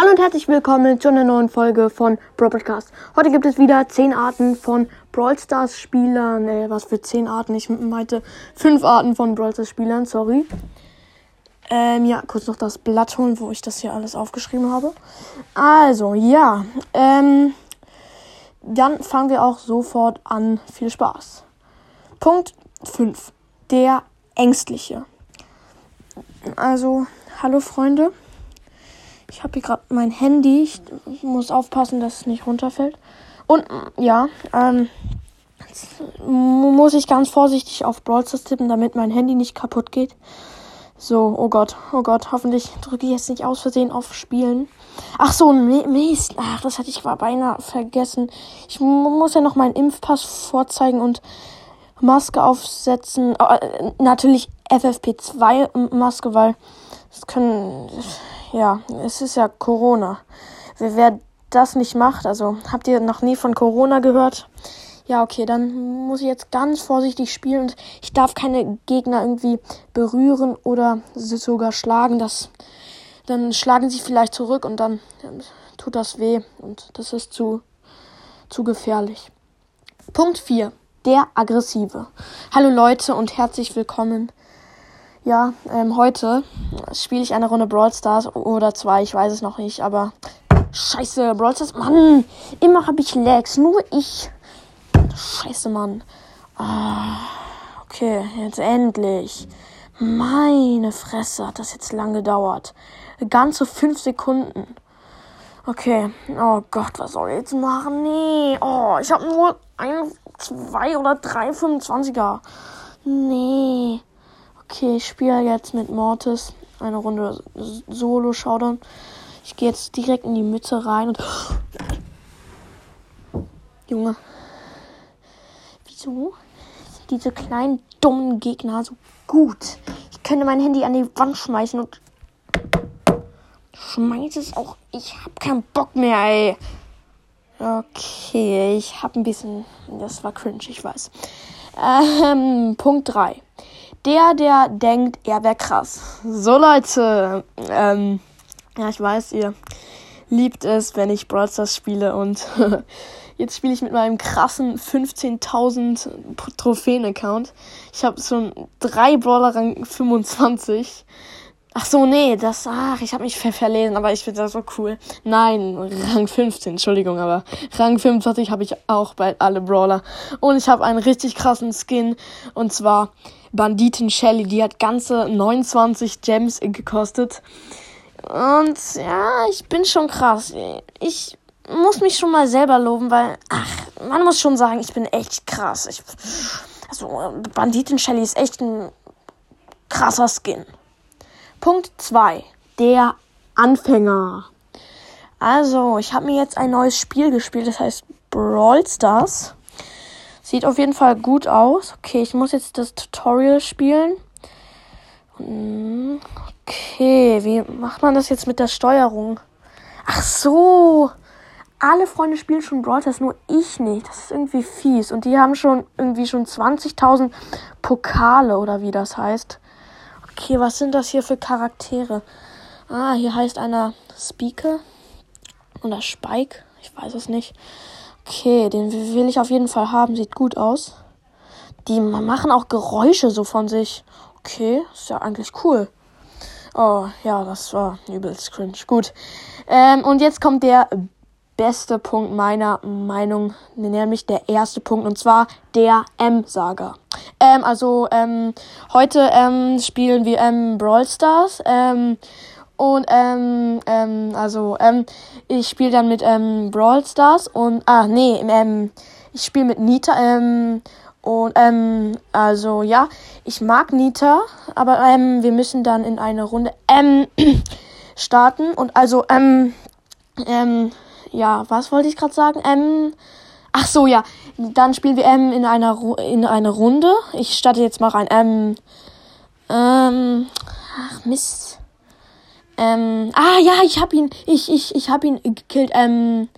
Hallo und herzlich willkommen zu einer neuen Folge von Brawl Podcast. Heute gibt es wieder 10 Arten von Brawl Stars Spielern. Äh, was für 10 Arten? Ich meinte 5 Arten von Brawl Stars Spielern, sorry. Ähm, ja, kurz noch das Blatt holen, wo ich das hier alles aufgeschrieben habe. Also, ja. Ähm, dann fangen wir auch sofort an. Viel Spaß. Punkt 5. Der Ängstliche. Also, hallo Freunde. Ich habe hier gerade mein Handy. Ich muss aufpassen, dass es nicht runterfällt. Und ja, ähm, muss ich ganz vorsichtig auf Brawl Stars tippen, damit mein Handy nicht kaputt geht. So, oh Gott, oh Gott, hoffentlich drücke ich jetzt nicht aus Versehen auf Spielen. Ach so, Mist. Ach, das hatte ich beinahe vergessen. Ich muss ja noch meinen Impfpass vorzeigen und Maske aufsetzen. Äh, natürlich FFP2 Maske, weil es können ja, es ist ja Corona. Wer das nicht macht, also habt ihr noch nie von Corona gehört? Ja, okay, dann muss ich jetzt ganz vorsichtig spielen und ich darf keine Gegner irgendwie berühren oder sogar schlagen. Das, dann schlagen sie vielleicht zurück und dann, tut das weh und das ist zu, zu gefährlich. Punkt 4. Der Aggressive. Hallo Leute und herzlich willkommen ja, ähm, heute spiele ich eine Runde Brawl Stars oder zwei, ich weiß es noch nicht, aber scheiße, Brawl Stars, Mann, immer habe ich Lags, nur ich. Scheiße, Mann. Ah, okay, jetzt endlich. Meine Fresse, hat das jetzt lang gedauert. Ganze fünf Sekunden. Okay, oh Gott, was soll ich jetzt machen? Nee, oh, ich habe nur ein, zwei oder drei 25er. Nee. Okay, ich spiele jetzt mit Mortis eine Runde Solo-Showdown. Ich gehe jetzt direkt in die Mitte rein und. Junge. Wieso sind diese kleinen dummen Gegner so gut? Ich könnte mein Handy an die Wand schmeißen und. Schmeiß es auch. Ich hab keinen Bock mehr, ey. Okay, ich hab ein bisschen. Das war cringe, ich weiß. Ähm, Punkt 3 der, der denkt, er wäre krass. So Leute, ähm, ja, ich weiß, ihr liebt es, wenn ich Brawl Stars spiele und jetzt spiele ich mit meinem krassen 15.000 Trophäen-Account. Ich habe schon drei Brawler Rang 25. Ach so, nee, das, ach, ich habe mich ver verlesen, aber ich finde das so cool. Nein, Rang 15, Entschuldigung, aber Rang 25 habe ich auch bei alle Brawler. Und ich habe einen richtig krassen Skin, und zwar Banditen Shelly. Die hat ganze 29 Gems gekostet. Und ja, ich bin schon krass. Ich muss mich schon mal selber loben, weil, ach, man muss schon sagen, ich bin echt krass. Ich, also, Banditen Shelly ist echt ein krasser Skin. Punkt 2. Der Anfänger. Also, ich habe mir jetzt ein neues Spiel gespielt, das heißt Brawl Stars. Sieht auf jeden Fall gut aus. Okay, ich muss jetzt das Tutorial spielen. Okay, wie macht man das jetzt mit der Steuerung? Ach so. Alle Freunde spielen schon Brawl Stars, nur ich nicht. Das ist irgendwie fies. Und die haben schon irgendwie schon 20.000 Pokale oder wie das heißt. Okay, was sind das hier für Charaktere? Ah, hier heißt einer Speaker. Oder Spike. Ich weiß es nicht. Okay, den will ich auf jeden Fall haben. Sieht gut aus. Die machen auch Geräusche so von sich. Okay, ist ja eigentlich cool. Oh, ja, das war übelst cringe. Gut. Ähm, und jetzt kommt der beste Punkt meiner Meinung, nämlich der erste Punkt, und zwar der M-Saga. Ähm, also, ähm, heute ähm, spielen wir ähm, Brawl Stars. Ähm, und ähm, ähm, also ähm, ich spiele dann mit ähm, Brawl Stars und ah nee, ähm, ich spiele mit Nita ähm, und ähm, also ja, ich mag Nita, aber ähm, wir müssen dann in eine Runde ähm, starten und also ähm, ähm, ja, was wollte ich gerade sagen? Ähm, ach so ja, dann spielen wir ähm, in einer in eine Runde. Ich starte jetzt mal rein. Ähm, ähm, ach Mist. Ähm, ah ja, ich hab ihn, ich, ich, ich hab ihn gekillt. Ähm,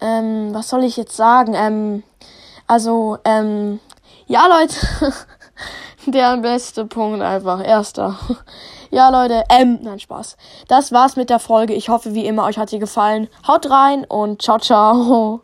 ähm, was soll ich jetzt sagen? Ähm, also, ähm, ja, Leute, der beste Punkt einfach, erster. Ja, Leute, ähm, nein, Spaß. Das war's mit der Folge. Ich hoffe, wie immer, euch hat sie gefallen. Haut rein und ciao, ciao.